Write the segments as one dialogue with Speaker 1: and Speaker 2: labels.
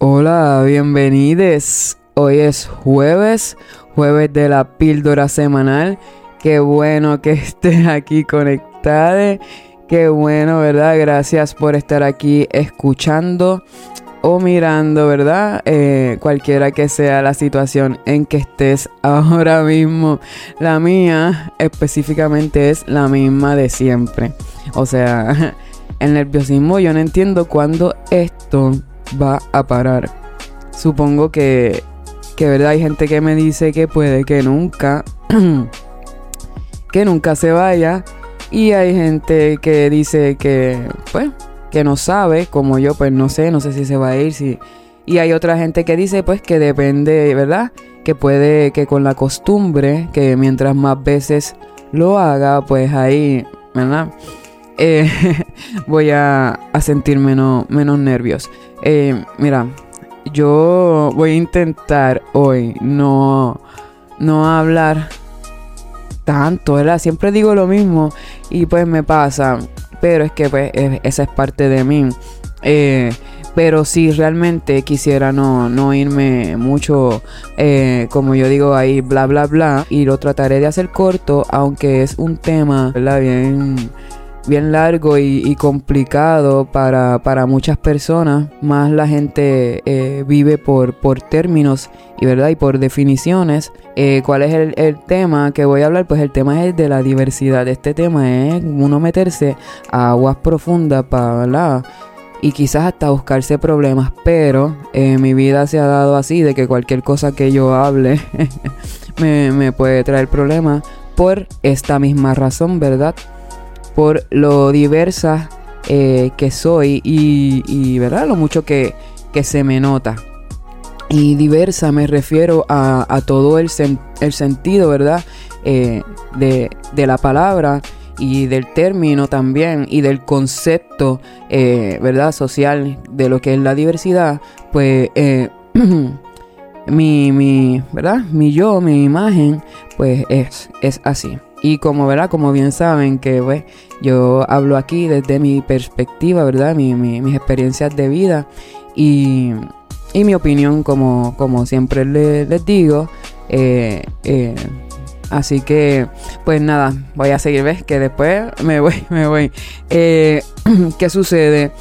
Speaker 1: Hola, bienvenidos. Hoy es jueves, jueves de la píldora semanal. Qué bueno que estés aquí conectado. Qué bueno, ¿verdad? Gracias por estar aquí escuchando o mirando, ¿verdad? Eh, cualquiera que sea la situación en que estés ahora mismo. La mía específicamente es la misma de siempre. O sea, el nerviosismo yo no entiendo cuándo esto va a parar. Supongo que, que verdad hay gente que me dice que puede que nunca, que nunca se vaya. Y hay gente que dice que, pues, que no sabe, como yo, pues no sé, no sé si se va a ir, si... Y hay otra gente que dice, pues, que depende, ¿verdad? Que puede, que con la costumbre, que mientras más veces lo haga, pues ahí, ¿verdad? Eh, voy a, a, sentir menos, menos nervios. Eh, mira, yo voy a intentar hoy no, no hablar tanto, ¿verdad? Siempre digo lo mismo y pues me pasa, pero es que pues esa es parte de mí. Eh, pero si realmente quisiera no, no irme mucho, eh, como yo digo ahí, bla, bla, bla, y lo trataré de hacer corto, aunque es un tema, ¿verdad? Bien bien largo y, complicado para, muchas personas. Más la gente eh, vive por, por términos y, ¿verdad? y por definiciones. Eh, ¿Cuál es el, tema que voy a hablar? Pues el tema es de la diversidad. Este tema es uno meterse a aguas profundas para, Y quizás hasta buscarse problemas. Pero eh, mi vida se ha dado así de que cualquier cosa que yo hable me, me puede traer problemas por esta misma razón, ¿verdad? Por lo diversa eh, que soy y, ¿verdad? Lo mucho que, se me nota. Y diversa me refiero a, todo el, el, sentido, ¿verdad? Eh, de, la palabra y del término también y del concepto, eh, ¿verdad? Social de lo que es la diversidad, pues mi, mi, ¿verdad? Mi yo, mi imagen, pues es, es así. Y como, ¿verdad? Como bien saben que pues, yo hablo aquí desde mi perspectiva, ¿verdad? Mi, mis experiencias de vida y, y mi opinión, como, como siempre les, digo. Eh, eh, así que, pues nada, voy a seguir, ¿ves? Que después me voy, me voy. Eh, ¿Qué sucede?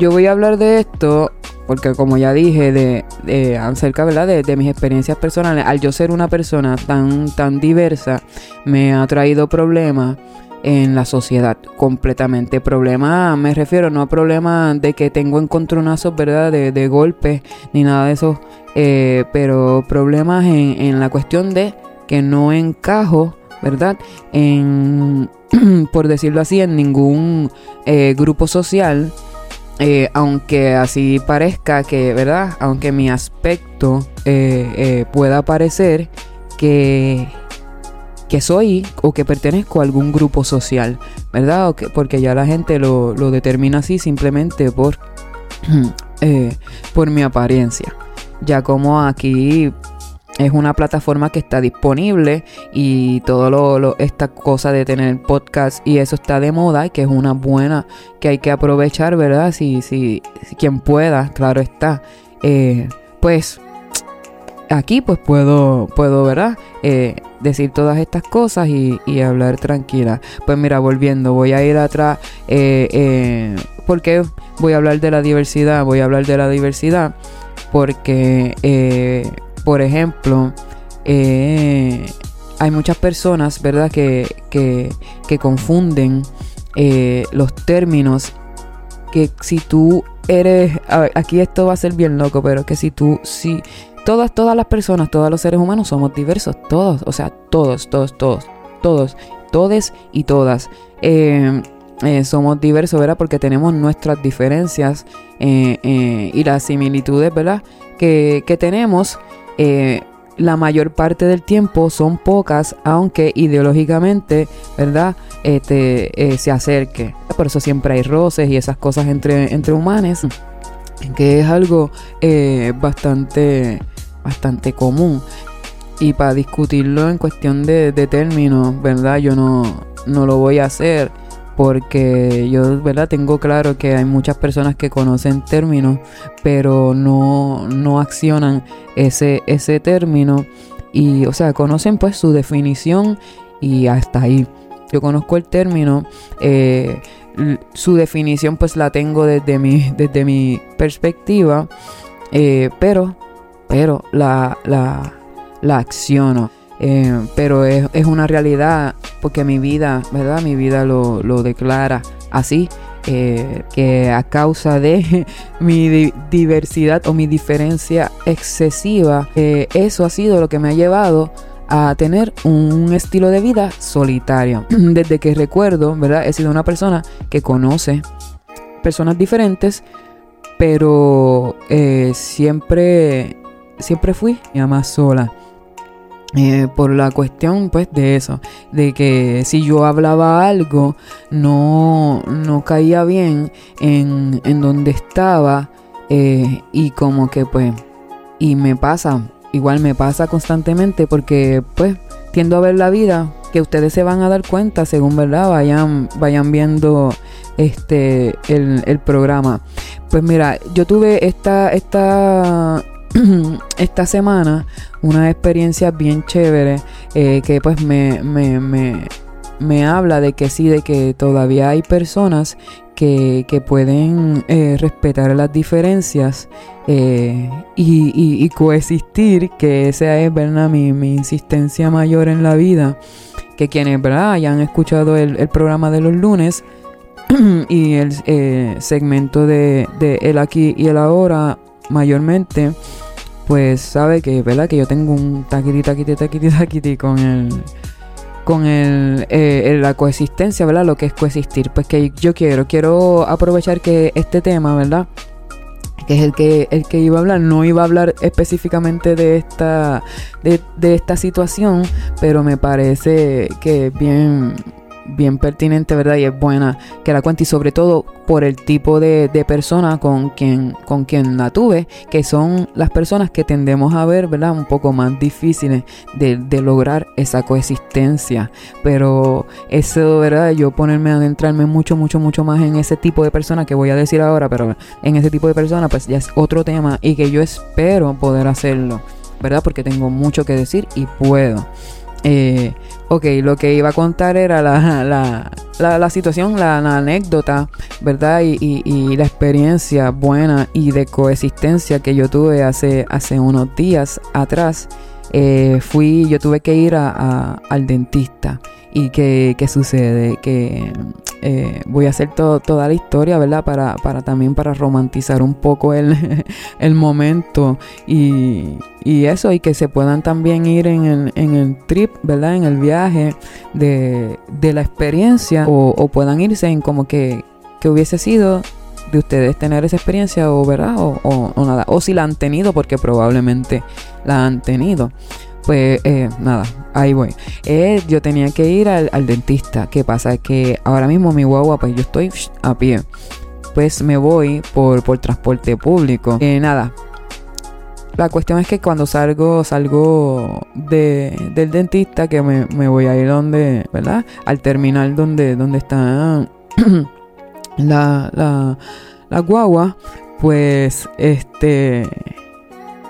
Speaker 1: yo voy a hablar de esto porque como ya dije, de, acerca ¿verdad? De, mis experiencias personales, al yo ser una persona tan, tan diversa, me ha traído problemas en la sociedad completamente. Problemas, me refiero no a problemas de que tengo encontronazos, ¿verdad? De, de golpes ni nada de eso, eh, pero problemas en, la cuestión de que no encajo, ¿verdad? En, por decirlo así, en ningún eh, grupo social eh, aunque así parezca que, ¿verdad? Aunque mi aspecto eh, eh, pueda parecer que, que soy o que pertenezco a algún grupo social, ¿verdad? porque ya la gente lo, lo determina así simplemente por, por mi apariencia. Ya como aquí es una plataforma que está disponible y todo lo, esta cosa de tener podcast y eso está de moda y que es una buena que hay que aprovechar, ¿verdad? Si, si, quien pueda, claro está. Eh, pues aquí pues puedo, puedo ¿verdad? Eh, decir todas estas cosas y, hablar tranquila. Pues mira, volviendo, voy a ir atrás eh, porque voy a hablar de la diversidad, voy a hablar de la diversidad porque por ejemplo, eh, hay muchas personas, ¿verdad?, que, que, confunden eh, los términos. Que si tú eres. aquí esto va a ser bien loco, pero que si tú. Si, todas, todas las personas, todos los seres humanos somos diversos. Todos, o sea, todos, todos, todos. Todos, todes y todas. Eh, somos diversos, ¿verdad? Porque tenemos nuestras diferencias y las similitudes, ¿verdad? Que, que tenemos eh, la mayor parte del tiempo son pocas, aunque ideológicamente, ¿verdad? Este, eh, se acerque. Por eso siempre hay roces y esas cosas entre, entre humanos, que es algo eh, bastante, bastante común. Y para discutirlo en cuestión de, términos, ¿verdad? Yo no, no lo voy a hacer porque yo, ¿verdad? Tengo claro que hay muchas personas que conocen términos, pero no, no accionan ese, ese término y, o sea, conocen pues su definición y hasta ahí. Yo conozco el término, eh, su definición pues la tengo desde mi, desde mi perspectiva, eh, pero, pero la, la, la acciono. Eh, pero es, es, una realidad porque mi vida, ¿verdad? Mi vida lo, lo declara así. Eh, que a causa de mi diversidad o mi diferencia excesiva, eh, eso ha sido lo que me ha llevado a tener un estilo de vida solitario. Desde que recuerdo, ¿verdad? He sido una persona que conoce personas diferentes, pero siempre, siempre fui mi más sola. Eh, por la cuestión pues de eso, de que si yo hablaba algo no, no caía bien en, en donde estaba eh, y como que pues, y me pasa, igual me pasa constantemente porque pues tiendo a ver la vida que ustedes se van a dar cuenta según verdad vayan, vayan viendo este el, el programa. Pues mira, yo tuve esta, esta esta semana una experiencia bien chévere eh, que pues me, me, me, me, habla de que sí, de que todavía hay personas que, que pueden eh, respetar las diferencias eh, y, coexistir, que esa es ¿verdad? Mi, mi, insistencia mayor en la vida, que quienes ¿verdad? hayan escuchado el, el programa de los lunes, y el segmento de, de, el aquí y el ahora mayormente pues sabe que, ¿verdad? Que yo tengo un taquiti, taquiti, taquiti, taquiti con el con el, eh, la coexistencia, ¿verdad? Lo que es coexistir. Pues que yo quiero, quiero aprovechar que este tema, ¿verdad? Que es el que, el que iba a hablar, no iba a hablar específicamente de esta, de, de esta situación, pero me parece que bien, bien pertinente, ¿verdad? Y es buena que la cuente y sobre todo por el tipo de, de persona con quien, con quien la tuve, que son las personas que tendemos a ver, ¿verdad? Un poco más difíciles de, de lograr esa coexistencia. Pero eso, ¿verdad? Yo ponerme a adentrarme mucho, mucho, mucho más en ese tipo de persona que voy a decir ahora, pero en ese tipo de persona, pues ya es otro tema y que yo espero poder hacerlo, ¿verdad? Porque tengo mucho que decir y puedo. Eh, ok, lo que iba a contar era la, la, la, situación, la, anécdota, ¿verdad? Y, y, la experiencia buena y de coexistencia que yo tuve hace, hace unos días atrás. Eh, fui, yo tuve que ir a, al dentista. ¿Y qué, qué sucede? Que eh, voy a hacer toda la historia, ¿verdad? Para, para también para romantizar un poco el, el momento y, y, eso, y que se puedan también ir en el, en el trip, ¿verdad? En el viaje de, de la experiencia o, o, puedan irse en como que, que hubiese sido de ustedes tener esa experiencia o, ¿verdad? O, o, nada, o si la han tenido, porque probablemente la han tenido. Pues eh, nada, ahí voy. Eh, yo tenía que ir al, dentista. ¿Qué pasa? Que ahora mismo mi guagua, pues yo estoy a pie. Pues me voy por, por transporte público. Eh, nada, la cuestión es que cuando salgo, salgo de, del dentista, que me, me, voy a ir donde, ¿verdad? Al terminal donde, donde está la, la, la guagua, pues este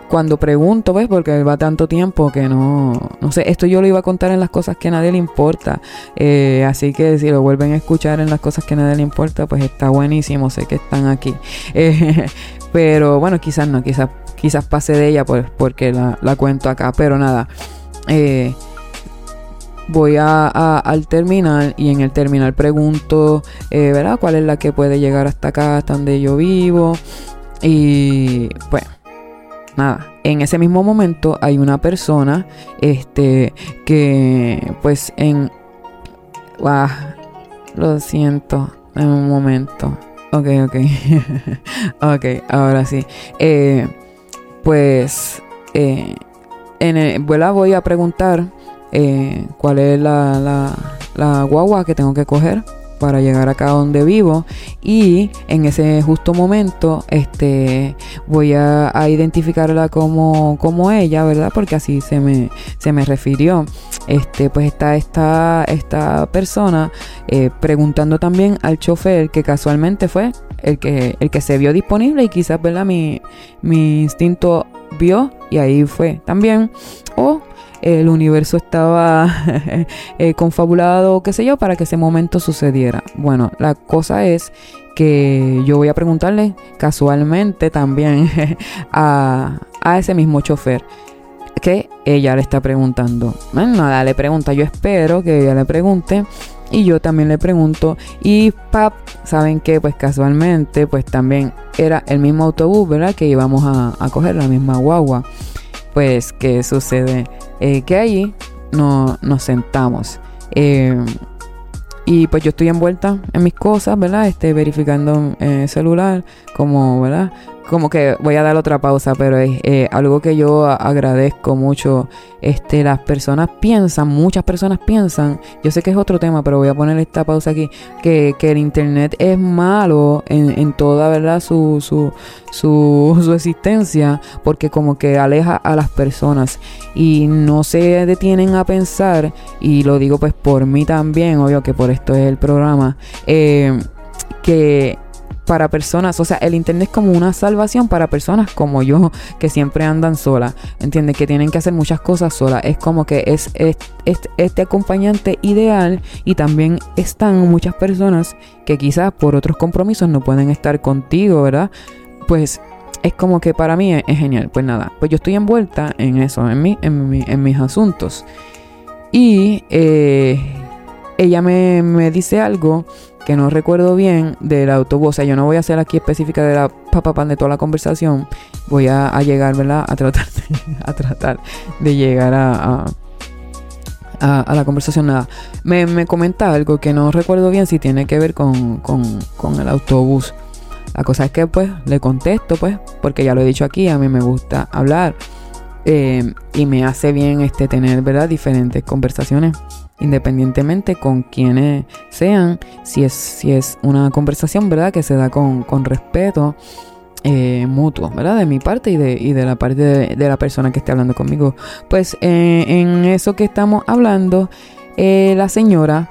Speaker 1: cuando pregunto, ¿ves? Porque va tanto tiempo que no, no sé, esto yo lo iba a contar en las cosas que a nadie le importa. Eh, así que si lo vuelven a escuchar en las cosas que a nadie le importa, pues está buenísimo, sé que están aquí. Eh, pero bueno, quizás no, quizás, quizás pase de ella pues, porque la, la cuento acá, pero nada. Eh, voy a, al terminal y en el terminal pregunto, ¿verdad? ¿Cuál es la que puede llegar hasta acá, hasta donde yo vivo? Y bueno nada, en ese mismo momento hay una persona este que pues en ah, lo siento en un momento. Ok ok. Ok ahora sí. Eh, pues eh, en el, voy a preguntar eh, cuál es la, la, guagua que tengo que coger para llegar acá donde vivo y en ese justo momento este voy a, identificarla como, como ella, ¿verdad? Porque así se me, se me refirió. Este, pues está esta, esta persona eh, preguntando también al chofer que casualmente fue el que, el que se vio disponible y quizás, ¿verdad? Mi, mi instinto vio y ahí fue también. O el universo estaba eh, confabulado, qué sé yo, para que ese momento sucediera. Bueno, la cosa es que yo voy a preguntarle casualmente también a, a ese mismo chofer que ella le está preguntando. Bueno, nada, le pregunta, yo espero que ella le pregunte y yo también le pregunto y pap, ¿saben qué? Pues casualmente pues también era el mismo autobús, ¿verdad? Que íbamos a, a coger la misma guagua. Pues, ¿qué sucede? Eh, que allí no, nos sentamos. Eh, y pues yo estoy envuelta en mis cosas, ¿verdad? Este, verificando el celular, como, ¿verdad? Como que voy a dar otra pausa, pero es eh, algo que yo agradezco mucho. Este, las personas piensan, muchas personas piensan, yo sé que es otro tema, pero voy a poner esta pausa aquí, que, que el internet es malo en, en toda verdad su, su, su, su existencia, porque como que aleja a las personas y no se detienen a pensar, y lo digo pues por mí también, obvio que por esto es el programa, eh, que para personas, o sea, el internet es como una salvación para personas como yo, que siempre andan solas, ¿entiendes? Que tienen que hacer muchas cosas solas. Es como que es, este acompañante ideal y también están muchas personas que quizás por otros compromisos no pueden estar contigo, ¿verdad? Pues es como que para mí es, genial. Pues nada, pues yo estoy envuelta en eso, en, mi, en, mis asuntos. Y eh, ella me dice algo que no recuerdo bien del autobús. O sea, yo no voy a hacer aquí específica de la pan de toda la conversación. Voy a, llegar, ¿verdad? A tratar de, a tratar de llegar a, a, la conversación. Nada. Me, me, comenta algo que no recuerdo bien si tiene que ver con, con, el autobús. La cosa es que pues le contesto pues, porque ya lo he dicho aquí, a mí me gusta hablar. Eh, y me hace bien este tener, ¿verdad? Diferentes conversaciones independientemente con quienes sean, si es, si es una conversación, ¿verdad? Que se da con, respeto eh, mutuo, ¿verdad? De mi parte y de, y de la parte de, la persona que esté hablando conmigo. Pues eh, en eso que estamos hablando, eh, la señora,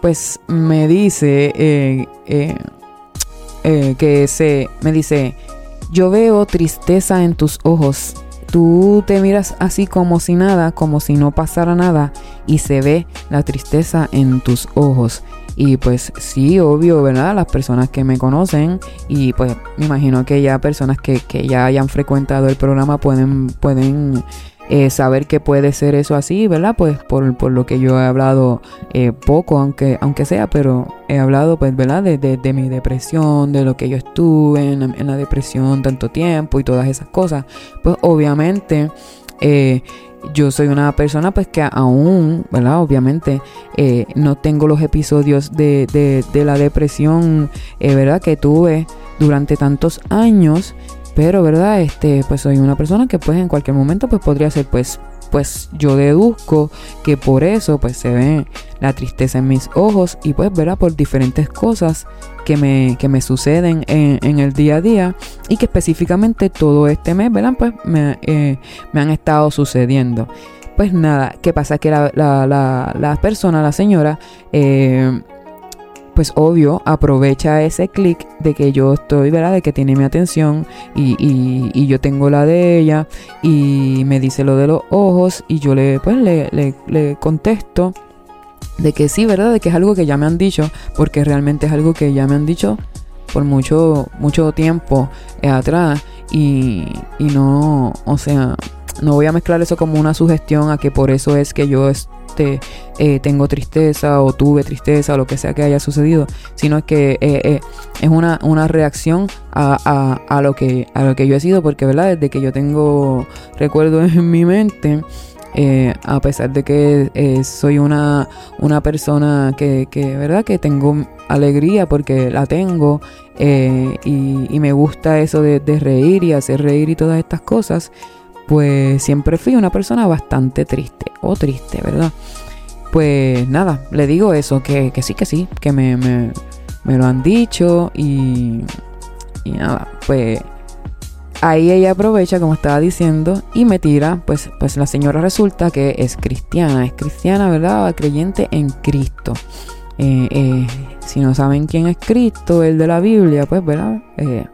Speaker 1: pues me dice que se, me dice, yo veo tristeza en tus ojos Tú te miras así como si nada, como si no pasara nada y se ve la tristeza en tus ojos. Y pues sí, obvio, ¿verdad? Las personas que me conocen y pues me imagino que ya personas que, que ya hayan frecuentado el programa pueden, pueden eh, saber que puede ser eso así, ¿verdad? Pues por, por lo que yo he hablado eh, poco, aunque, aunque sea, pero he hablado, pues, ¿verdad? De, de, mi depresión, de lo que yo estuve en, la depresión tanto tiempo y todas esas cosas. Pues obviamente... Eh, yo soy una persona pues que aún, ¿verdad? Obviamente no tengo los episodios de, de, de la depresión, ¿verdad? Que tuve durante tantos años. Pero, ¿verdad? Este, pues soy una persona que pues en cualquier momento pues podría ser pues pues yo deduzco que por eso pues se ve la tristeza en mis ojos y pues verá por diferentes cosas que me, que me suceden en, el día a día y que específicamente todo este mes, ¿verdad? Pues me, eh, me han estado sucediendo. Pues nada, ¿qué pasa? Que la, la, la, la persona, la señora, eh, pues obvio aprovecha ese clic de que yo estoy, ¿verdad? De que tiene mi atención y, y, yo tengo la de ella y me dice lo de los ojos y yo le, pues le, le, contesto de que sí, ¿verdad? De que es algo que ya me han dicho, porque realmente es algo que ya me han dicho por mucho, mucho tiempo atrás y, y no, o sea, no voy a mezclar eso como una sugestión a que por eso es que yo este, eh, tengo tristeza o tuve tristeza o lo que sea que haya sucedido, sino que eh, eh, es una, una reacción a, a, lo que, a lo que yo he sido, porque ¿verdad? desde que yo tengo recuerdo en mi mente, a pesar de que soy una, una persona que, que, ¿verdad? que tengo alegría porque la tengo y, y, me gusta eso de, de reír y hacer reír y todas estas cosas, pues siempre fui una persona bastante triste o triste, ¿verdad? pues nada, le digo eso, que, sí, que sí, que me, me, me lo han dicho y, y nada, pues ahí ella aprovecha, como estaba diciendo, y me tira, pues, pues la señora resulta que es cristiana, es cristiana, ¿verdad? Creyente en Cristo. Eh, eh, si no saben quién es Cristo, el de la Biblia, pues, ¿verdad? Eh,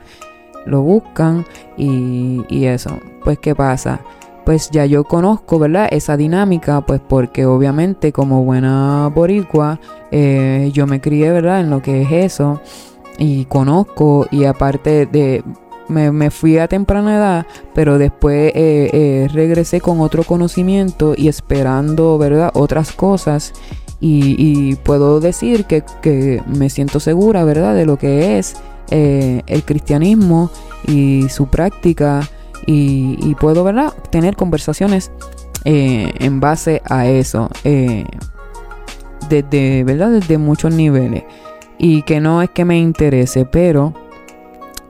Speaker 1: lo buscan y, y eso. Pues, ¿qué pasa? Pues ya yo conozco, ¿verdad? Esa dinámica, pues porque obviamente como buena boricua, yo me crié, ¿verdad? En lo que es eso y conozco y aparte de me, fui a temprana edad, pero después eh, eh, regresé con otro conocimiento y esperando, ¿verdad? Otras cosas. Y, puedo decir que, me siento segura, ¿verdad? De lo que es eh, el cristianismo y su práctica. Y, puedo, ¿verdad? Tener conversaciones en base a eso. desde, ¿verdad? Desde muchos niveles. Y que no es que me interese, pero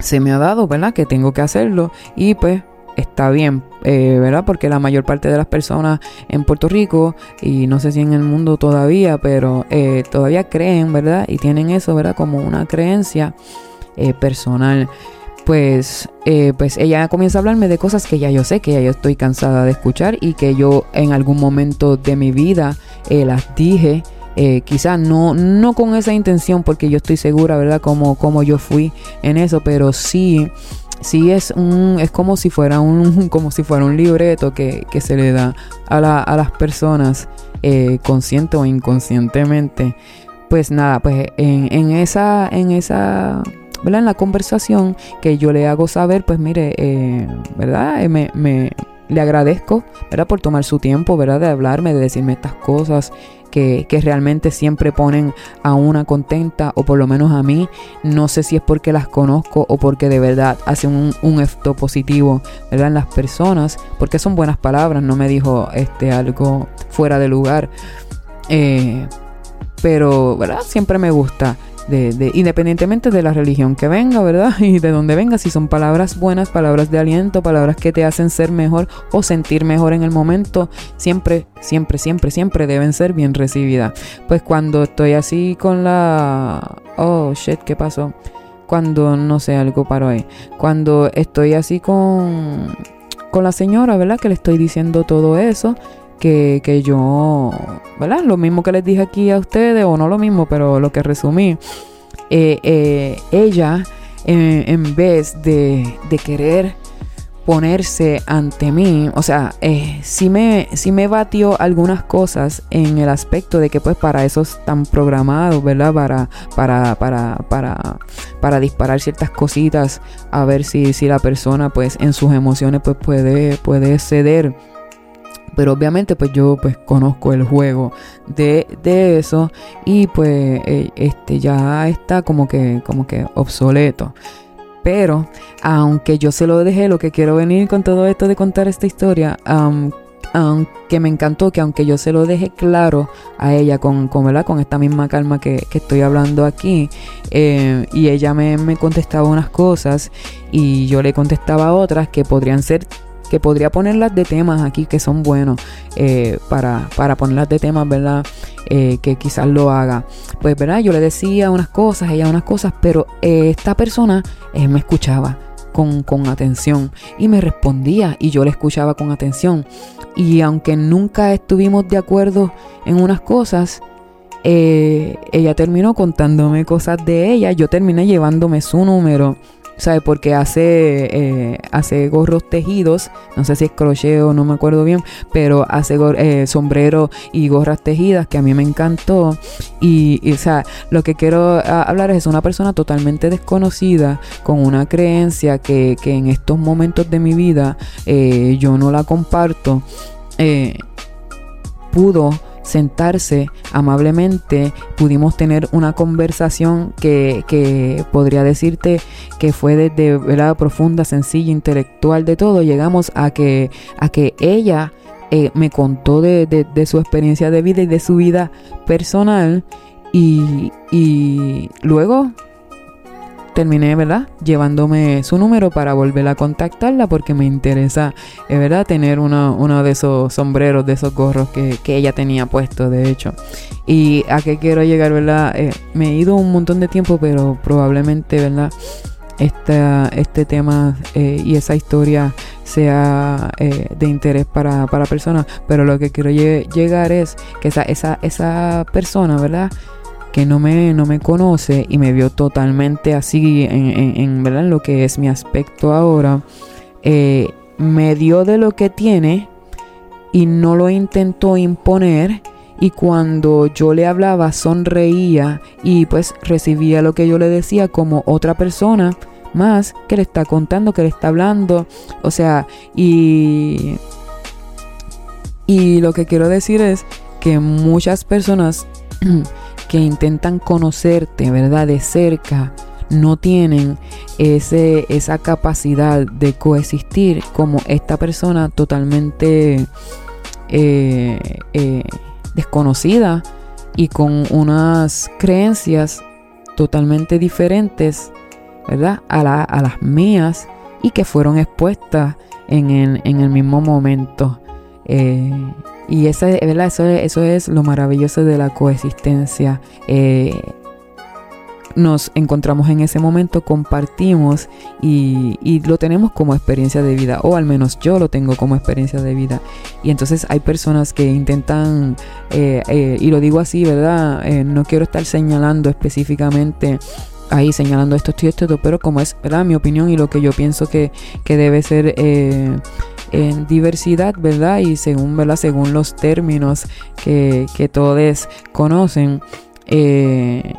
Speaker 1: se me ha dado, ¿verdad? Que tengo que hacerlo y pues está bien, eh, ¿verdad? Porque la mayor parte de las personas en Puerto Rico y no sé si en el mundo todavía, pero eh, todavía creen, ¿verdad? Y tienen eso, ¿verdad? Como una creencia eh, personal. Pues, pues ella comienza a hablarme de cosas que ya yo sé, que ya yo estoy cansada de escuchar y que yo en algún momento de mi vida las dije eh, quizás no, no con esa intención, porque yo estoy segura, ¿verdad? Como, como yo fui en eso, pero sí, sí es un, es como si fuera un, como si fuera un libreto que, se le da a, las personas, eh, consciente o inconscientemente. Pues nada, pues en, esa, en esa ¿verdad? En la conversación que yo le hago saber, pues mire, eh, ¿verdad? me, me, le agradezco, ¿verdad? Por tomar su tiempo, ¿verdad? De hablarme, de decirme estas cosas que, realmente siempre ponen a una contenta, o por lo menos a mí. No sé si es porque las conozco o porque de verdad hacen un, un efecto positivo, ¿verdad? En las personas, porque son buenas palabras, no me dijo este, algo fuera de lugar. Eh, pero, ¿verdad? Siempre me gusta de, independientemente de la religión que venga, ¿verdad? Y de dónde venga, si son palabras buenas, palabras de aliento, palabras que te hacen ser mejor o sentir mejor en el momento, siempre, siempre, siempre, siempre deben ser bien recibidas. Pues cuando estoy así con la... Oh, shit, ¿qué pasó? Cuando, no sé, algo paro ahí. Cuando estoy así con, con la señora, ¿verdad? Que le estoy diciendo todo eso que, yo, ¿verdad? Lo mismo que les dije aquí a ustedes, o no lo mismo, pero lo que resumí, eh, eh, ella, en vez de, de, querer ponerse ante mí, o sea, eh, sí, me, sí me batió algunas cosas en el aspecto de que pues para eso están programados, ¿verdad? Para, para, para, para, para disparar ciertas cositas, a ver si, si la persona pues en sus emociones pues puede, puede ceder pero obviamente pues yo pues conozco el juego de, eso y pues eh, este ya está como que como que obsoleto. Pero aunque yo se lo dejé, lo que quiero venir con todo esto de contar esta historia, aunque me encantó que aunque yo se lo dejé claro a ella con, con, con esta misma calma que, estoy hablando aquí, eh, y ella me, me contestaba unas cosas y yo le contestaba otras que podrían ser que podría ponerlas de temas aquí que son buenos eh, para, para ponerlas de temas, ¿verdad? Eh, que quizás lo haga. Pues, ¿verdad? Yo le decía unas cosas, ella unas cosas, pero eh, esta persona me escuchaba. Con, con, atención y me respondía y yo le escuchaba con atención y aunque nunca estuvimos de acuerdo en unas cosas ella terminó contándome cosas de ella yo terminé llevándome su número ¿sabe? Porque hace, eh, hace gorros tejidos, no sé si es crochet o no me acuerdo bien, pero hace eh, sombrero y gorras tejidas que a mí me encantó. Y, o sea, lo que quiero ah, hablar es una persona totalmente desconocida, con una creencia que, que en estos momentos de mi vida eh, yo no la comparto. pudo sentarse amablemente, pudimos tener una conversación que, que podría decirte que fue desde verdad profunda, sencilla, intelectual de todo, llegamos a que, a que ella eh, me contó de, de, su experiencia de vida y de su vida personal y, y luego terminé, ¿verdad? Llevándome su número para volver a contactarla porque me interesa, es verdad, tener uno, de esos sombreros, de esos gorros que, que, ella tenía puesto, de hecho. Y a qué quiero llegar, ¿verdad? Eh, me he ido un montón de tiempo, pero probablemente, ¿verdad? Esta, este tema eh, y esa historia sea eh, de interés para, para personas, pero lo que quiero llegar es que esa, esa, esa persona, ¿verdad? Que no me, no me conoce y me vio totalmente así en, en, ¿verdad? lo que es mi aspecto ahora, eh, me dio de lo que tiene y no lo intentó imponer y cuando yo le hablaba sonreía y pues recibía lo que yo le decía como otra persona más que le está contando, que le está hablando, o sea, y y lo que quiero decir es que muchas personas que intentan conocerte, ¿verdad? De cerca, no tienen ese, esa capacidad de coexistir como esta persona totalmente eh, eh, desconocida y con unas creencias totalmente diferentes, ¿verdad? A, las mías y que fueron expuestas en el, mismo momento. Eh, y ¿verdad? Eso, eso es lo maravilloso de la coexistencia. Eh, nos encontramos en ese momento, compartimos y, lo tenemos como experiencia de vida, o al menos yo lo tengo como experiencia de vida. Y entonces hay personas que intentan, eh, eh, y lo digo así, ¿verdad? no quiero estar señalando específicamente ahí señalando esto, esto y esto, pero como es ¿verdad? mi opinión y lo que yo pienso que, que debe ser en diversidad, ¿verdad? Y según, ¿verdad? Según los términos que, que todos conocen, eh,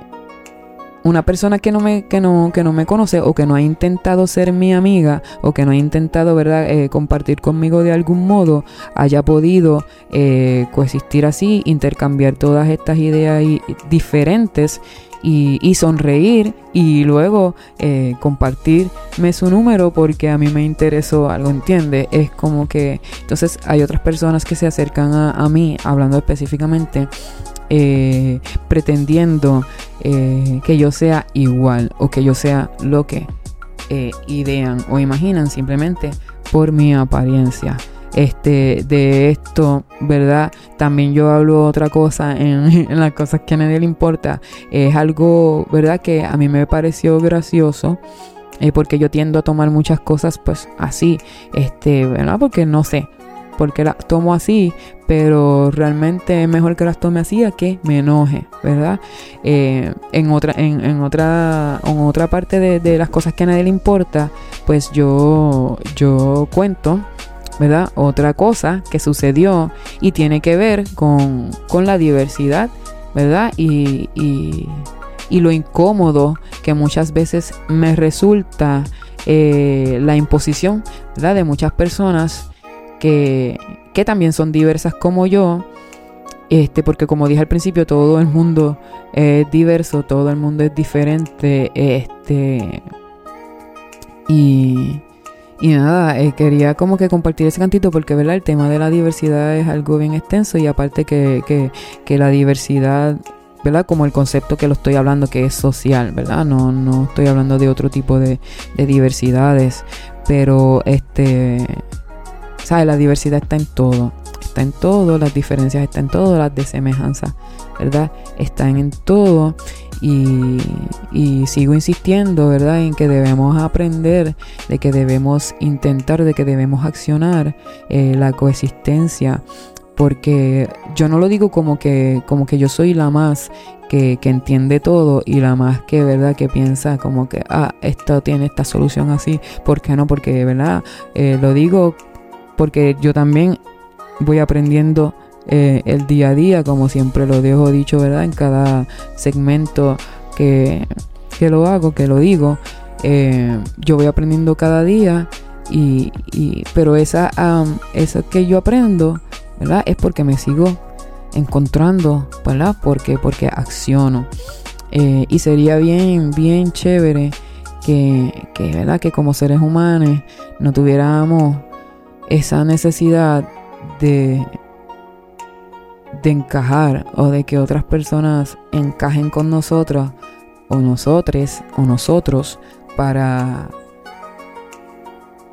Speaker 1: una persona que no me que no que no me conoce o que no ha intentado ser mi amiga o que no ha intentado verdad eh, compartir conmigo de algún modo haya podido eh, coexistir así intercambiar todas estas ideas diferentes y, sonreír y luego eh, compartirme su número porque a mí me interesó algo, ¿entiende? Es como que entonces hay otras personas que se acercan a, mí hablando específicamente eh, pretendiendo eh, que yo sea igual o que yo sea lo que eh, idean o imaginan simplemente por mi apariencia este, de esto, ¿verdad? También yo hablo otra cosa en, las cosas que a nadie le importa. Es algo, ¿verdad? Que a mí me pareció gracioso. Eh, porque yo tiendo a tomar muchas cosas pues así, este, ¿verdad? Porque no sé, porque las tomo así, pero realmente es mejor que las tome así a que me enoje, ¿verdad? Eh, en, otra, en, otra, en otra parte de, de, las cosas que a nadie le importa, pues yo, yo cuento ¿verdad? Otra cosa que sucedió y tiene que ver con, la diversidad, ¿verdad? Y, y, lo incómodo que muchas veces me resulta eh, la imposición, ¿verdad? De muchas personas que, que también son diversas como yo. Este, porque como dije al principio, todo el mundo es diverso, todo el mundo es diferente. Este. Y, y nada, eh, quería como que compartir ese cantito porque, ¿verdad? El tema de la diversidad es algo bien extenso y aparte que, que, la diversidad, ¿verdad? Como el concepto que lo estoy hablando que es social, ¿verdad? No, no estoy hablando de otro tipo de, de diversidades, pero este, ¿sabes? La diversidad está en todo, está en todo, las diferencias están en todo, las desemejanzas, ¿verdad? Están en todo y, sigo insistiendo, ¿verdad?, en que debemos aprender, de que debemos intentar, de que debemos accionar eh, la coexistencia. Porque yo no lo digo como que, como que yo soy la más que, entiende todo y la más que, ¿verdad?, que piensa como que, ah, esto tiene esta solución así. ¿Por qué no? Porque, ¿verdad? Eh, lo digo porque yo también voy aprendiendo eh, el día a día, como siempre lo dejo dicho, ¿verdad? En cada segmento que, lo hago, que lo digo, eh, yo voy aprendiendo cada día y, pero esa, eso que yo aprendo, ¿verdad? Es porque me sigo encontrando, ¿verdad? Porque, porque acciono. Eh, y sería bien, bien chévere que, que, ¿verdad? Que como seres humanos no tuviéramos esa necesidad de de encajar o de que otras personas encajen con nosotros o nosotros o nosotros para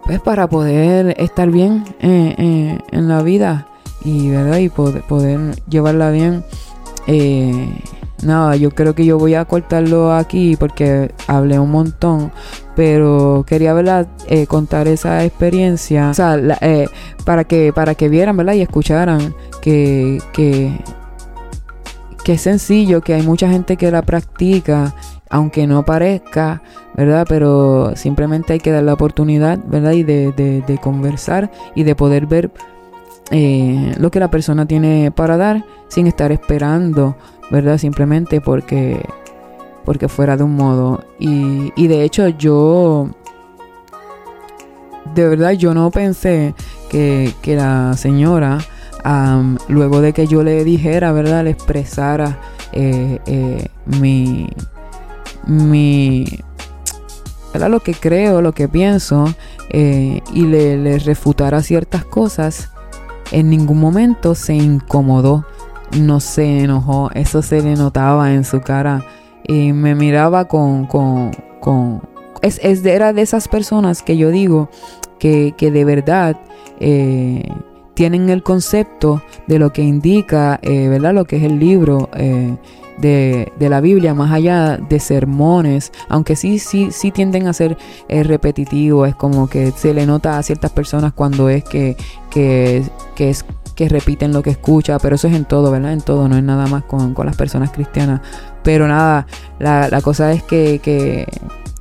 Speaker 1: pues para poder estar bien en la vida y verdad y poder, poder llevarla bien eh, nada yo creo que yo voy a cortarlo aquí porque hablé un montón pero quería verdad eh, contar esa experiencia o sea, eh, para que para que vieran verdad y escucharan que, que es sencillo que hay mucha gente que la practica aunque no parezca, ¿verdad? Pero simplemente hay que dar la oportunidad, ¿verdad? Y de, de, conversar y de poder ver eh, lo que la persona tiene para dar sin estar esperando, ¿verdad? Simplemente porque, porque fuera de un modo. Y, y de hecho yo, de verdad yo no pensé que, que la señora, luego de que yo le dijera, ¿verdad? Le expresara eh, eh, mi mi era lo que creo, lo que pienso eh, y le, le, refutara ciertas cosas, en ningún momento se incomodó, no se enojó, eso se le notaba en su cara y me miraba con, con, con es, es era de esas personas que yo digo que, que de verdad eh, tienen el concepto de lo que indica, eh, ¿verdad? Lo que es el libro de, la Biblia, más allá de sermones, aunque sí, sí, sí tienden a ser eh, repetitivos, es como que se le nota a ciertas personas cuando es que, que, es que repiten lo que escucha, pero eso es en todo, ¿verdad? En todo, no es nada más con, las personas cristianas. Pero nada, la, la cosa es que, que,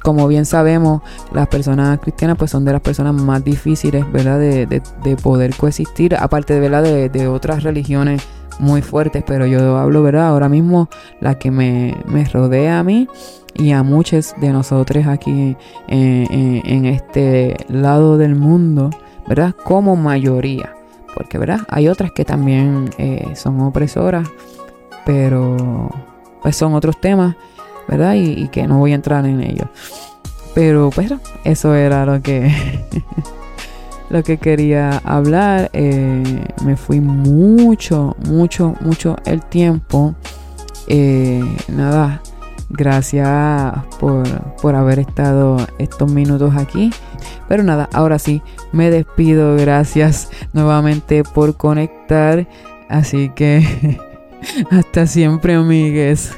Speaker 1: como bien sabemos, las personas cristianas pues son de las personas más difíciles, ¿verdad? De, de, de poder coexistir, aparte de, ¿verdad? De, de otras religiones muy fuertes, pero yo hablo, ¿verdad? Ahora mismo la que me, rodea a mí y a muchos de nosotros aquí en, este lado del mundo, ¿verdad? Como mayoría, porque, ¿verdad? Hay otras que también eh, son opresoras, pero pues son otros temas, ¿verdad? Y, que no voy a entrar en ellos. Pero pues eso era lo que lo que quería hablar. Eh, me fui mucho, mucho, mucho el tiempo. Eh, nada, gracias por, por haber estado estos minutos aquí. Pero nada, ahora sí, me despido. Gracias nuevamente por conectar. Así que hasta siempre, amigues.